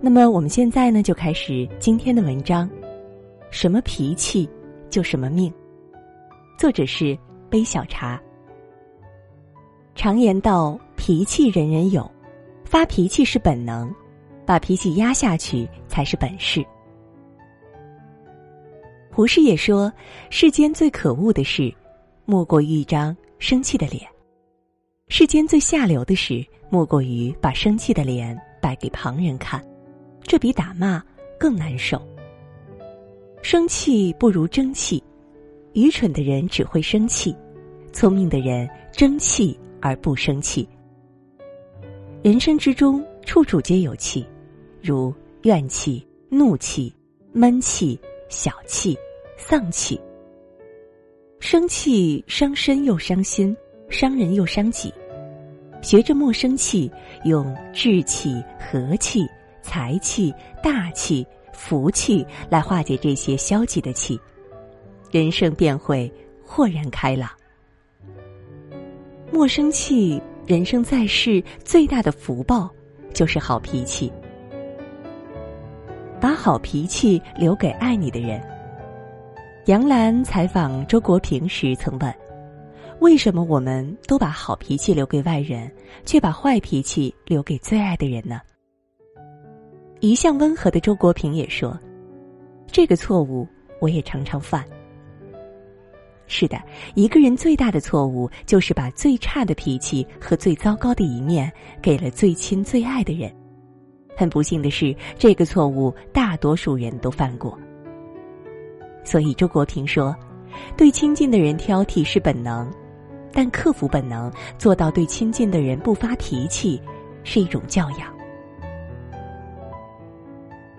那么我们现在呢，就开始今天的文章。什么脾气，就什么命。作者是杯小茶。常言道：“脾气人人有，发脾气是本能，把脾气压下去才是本事。”胡适也说：“世间最可恶的事，莫过于一张生气的脸；世间最下流的事，莫过于把生气的脸摆给旁人看。”这比打骂更难受。生气不如争气，愚蠢的人只会生气，聪明的人争气而不生气。人生之中，处处皆有气，如怨气、怒气、闷气、小气、丧气。生气伤身又伤心，伤人又伤己。学着莫生气，用志气、和气。财气、大气、福气来化解这些消极的气，人生便会豁然开朗。莫生气，人生在世最大的福报就是好脾气。把好脾气留给爱你的人。杨澜采访周国平时曾问：“为什么我们都把好脾气留给外人，却把坏脾气留给最爱的人呢？”一向温和的周国平也说：“这个错误我也常常犯。是的，一个人最大的错误就是把最差的脾气和最糟糕的一面给了最亲最爱的人。很不幸的是，这个错误大多数人都犯过。所以周国平说：对亲近的人挑剔是本能，但克服本能，做到对亲近的人不发脾气，是一种教养。”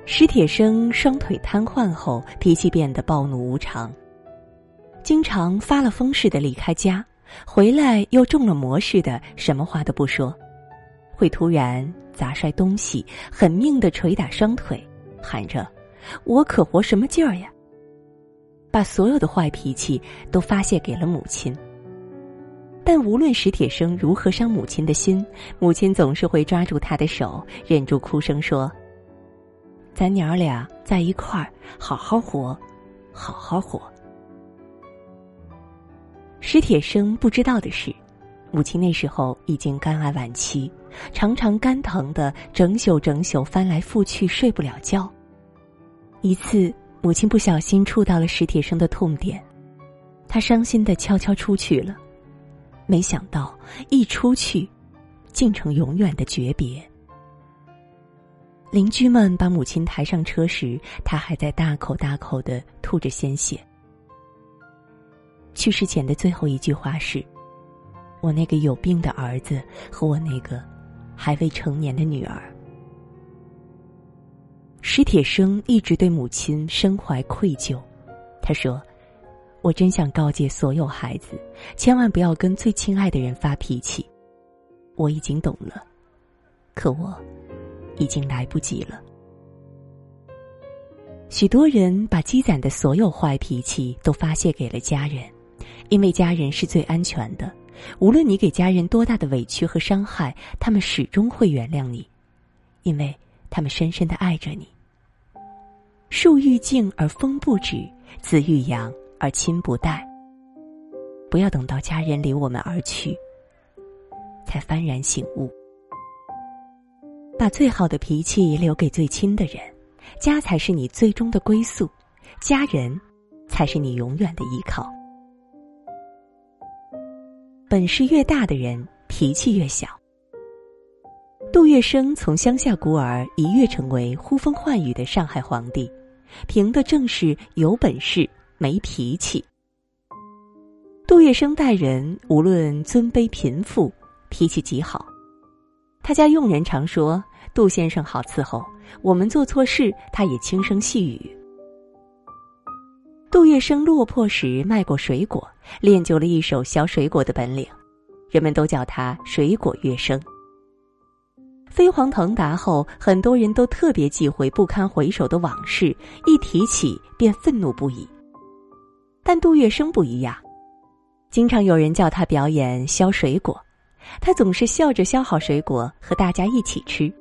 史铁生双腿瘫痪后，脾气变得暴怒无常，经常发了疯似的离开家，回来又中了魔似的，什么话都不说，会突然砸摔东西，狠命的捶打双腿，喊着：“我可活什么劲儿呀！”把所有的坏脾气都发泄给了母亲。但无论史铁生如何伤母亲的心，母亲总是会抓住他的手，忍住哭声说。咱娘儿俩在一块儿，好好活，好好活。史铁生不知道的是，母亲那时候已经肝癌晚期，常常肝疼的整宿整宿翻来覆去睡不了觉。一次，母亲不小心触到了史铁生的痛点，他伤心的悄悄出去了，没想到一出去，竟成永远的诀别。邻居们把母亲抬上车时，他还在大口大口的吐着鲜血。去世前的最后一句话是：“我那个有病的儿子和我那个还未成年的女儿。”史铁生一直对母亲深怀愧疚，他说：“我真想告诫所有孩子，千万不要跟最亲爱的人发脾气。我已经懂了，可我……”已经来不及了。许多人把积攒的所有坏脾气都发泄给了家人，因为家人是最安全的。无论你给家人多大的委屈和伤害，他们始终会原谅你，因为他们深深的爱着你。树欲静而风不止，子欲养而亲不待。不要等到家人离我们而去，才幡然醒悟。把最好的脾气留给最亲的人，家才是你最终的归宿，家人才是你永远的依靠。本事越大的人，脾气越小。杜月笙从乡下孤儿一跃成为呼风唤雨的上海皇帝，凭的正是有本事没脾气。杜月笙待人无论尊卑贫富，脾气极好。他家佣人常说：“杜先生好伺候，我们做错事，他也轻声细语。”杜月笙落魄时卖过水果，练就了一手削水果的本领，人们都叫他“水果月笙”。飞黄腾达后，很多人都特别忌讳不堪回首的往事，一提起便愤怒不已。但杜月笙不一样，经常有人叫他表演削水果。他总是笑着削好水果和大家一起吃。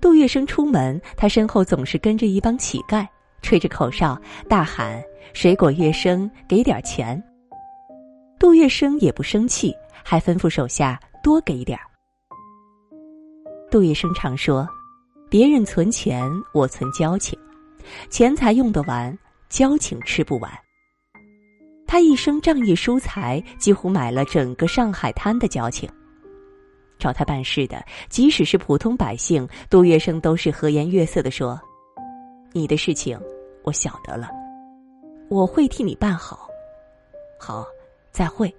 杜月笙出门，他身后总是跟着一帮乞丐，吹着口哨，大喊：“水果月笙，给点钱。”杜月笙也不生气，还吩咐手下多给点儿。杜月笙常说：“别人存钱，我存交情，钱财用得完，交情吃不完。”他一生仗义疏财，几乎买了整个上海滩的交情。找他办事的，即使是普通百姓，杜月笙都是和颜悦色的说：“你的事情，我晓得了，我会替你办好。”好。再会。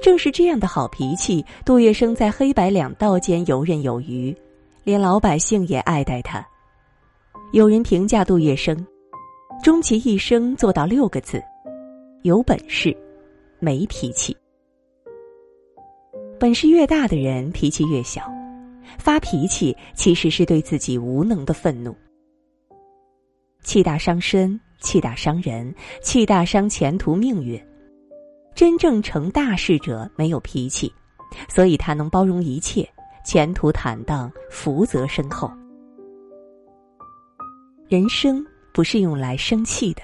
正是这样的好脾气，杜月笙在黑白两道间游刃有余，连老百姓也爱戴他。有人评价杜月笙，终其一生做到六个字：有本事，没脾气。本事越大的人，脾气越小。发脾气其实是对自己无能的愤怒。气大伤身，气大伤人，气大伤前途命运。真正成大事者没有脾气，所以他能包容一切，前途坦荡，福泽深厚。人生不是用来生气的。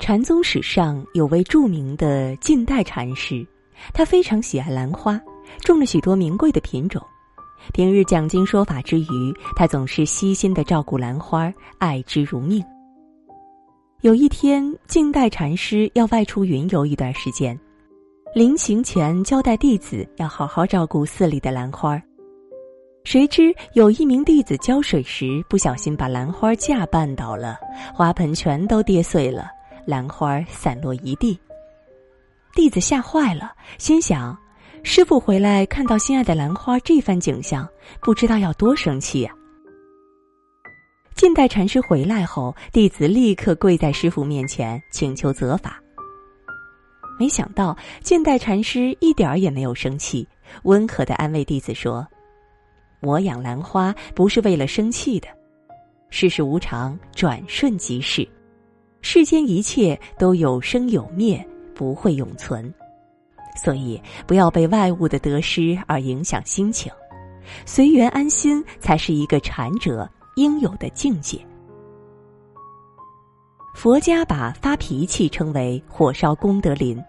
禅宗史上有位著名的近代禅师，他非常喜爱兰花，种了许多名贵的品种。平日讲经说法之余，他总是悉心的照顾兰花，爱之如命。有一天，近代禅师要外出云游一段时间，临行前交代弟子要好好照顾寺里的兰花。谁知有一名弟子浇水时不小心把兰花架绊倒了，花盆全都跌碎了，兰花散落一地。弟子吓坏了，心想：师傅回来看到心爱的兰花这番景象，不知道要多生气呀。近代禅师回来后，弟子立刻跪在师傅面前请求责罚。没想到近代禅师一点儿也没有生气，温和的安慰弟子说：“我养兰花不是为了生气的，世事无常，转瞬即逝，世间一切都有生有灭，不会永存，所以不要被外物的得失而影响心情，随缘安心才是一个禅者。”应有的境界。佛家把发脾气称为“火烧功德林”，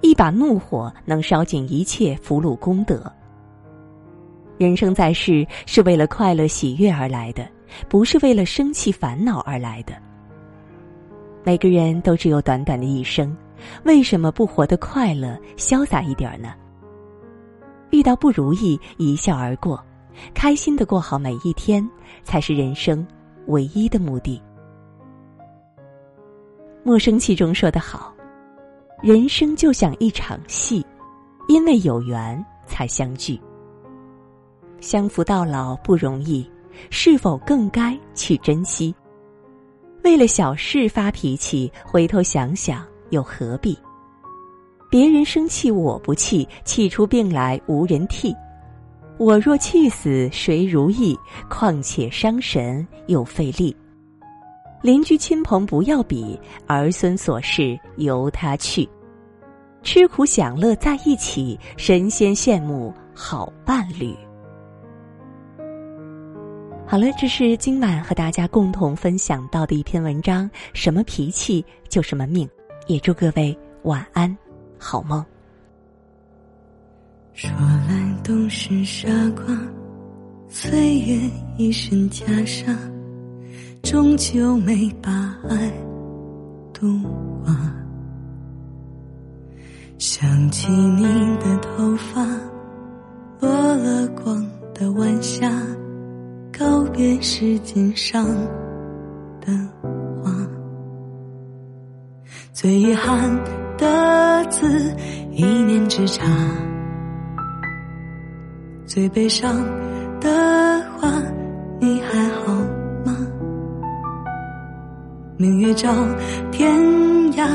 一把怒火能烧尽一切福禄功德。人生在世是为了快乐喜悦而来的，不是为了生气烦恼而来的。每个人都只有短短的一生，为什么不活得快乐、潇洒一点呢？遇到不如意，一笑而过。开心的过好每一天，才是人生唯一的目的。莫生气中说得好：“人生就像一场戏，因为有缘才相聚。相扶到老不容易，是否更该去珍惜？为了小事发脾气，回头想想又何必？别人生气我不气，气出病来无人替。”我若气死，谁如意？况且伤神又费力。邻居亲朋不要比，儿孙琐事由他去。吃苦享乐在一起，神仙羡慕好伴侣。好了，这是今晚和大家共同分享到的一篇文章。什么脾气就什么命，也祝各位晚安，好梦。说来都是傻瓜，岁月一身袈裟，终究没把爱渡化。想起你的头发，落了光的晚霞，告别时间上的花。最遗憾的字，一念之差。最悲伤的话，你还好吗？明月照天涯，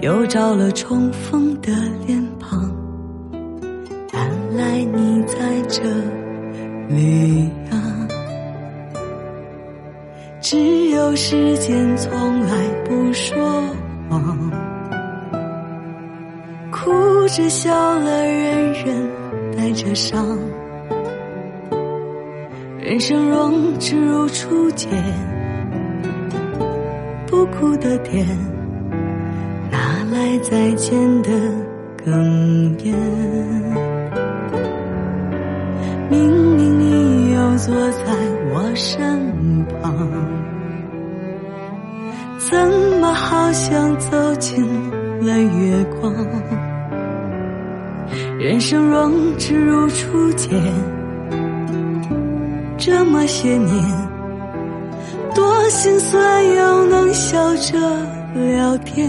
又照了重逢的脸庞。原来你在这里！只有时间从来不说谎，哭着笑了，人人带着伤。人生若只如初见，不哭的点，哪来再见的哽咽？明坐在我身旁，怎么好像走进了月光？人生若只如初见。这么些年，多心酸又能笑着聊天。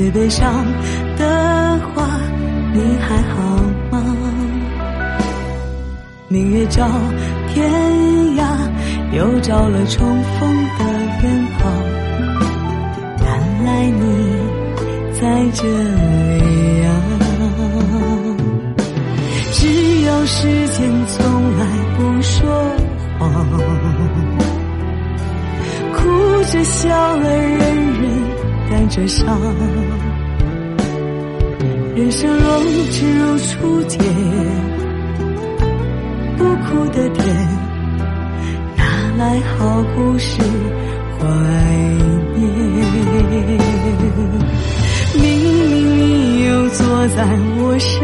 最悲伤的话，你还好吗？明月照天涯，又照了重逢的远方。原来你在这里啊！只有时间从来不说谎，哭着笑了，着伤，人生若只如初见，不哭的甜，哪来好故事怀念？明明你又坐在我身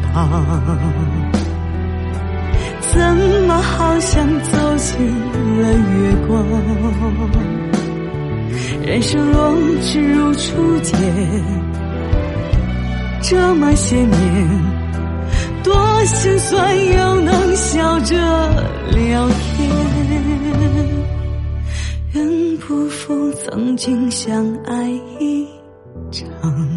旁，怎么好像走进了月光？人生若只如初见，这么些年，多心酸又能笑着聊天。愿不负曾经相爱一场。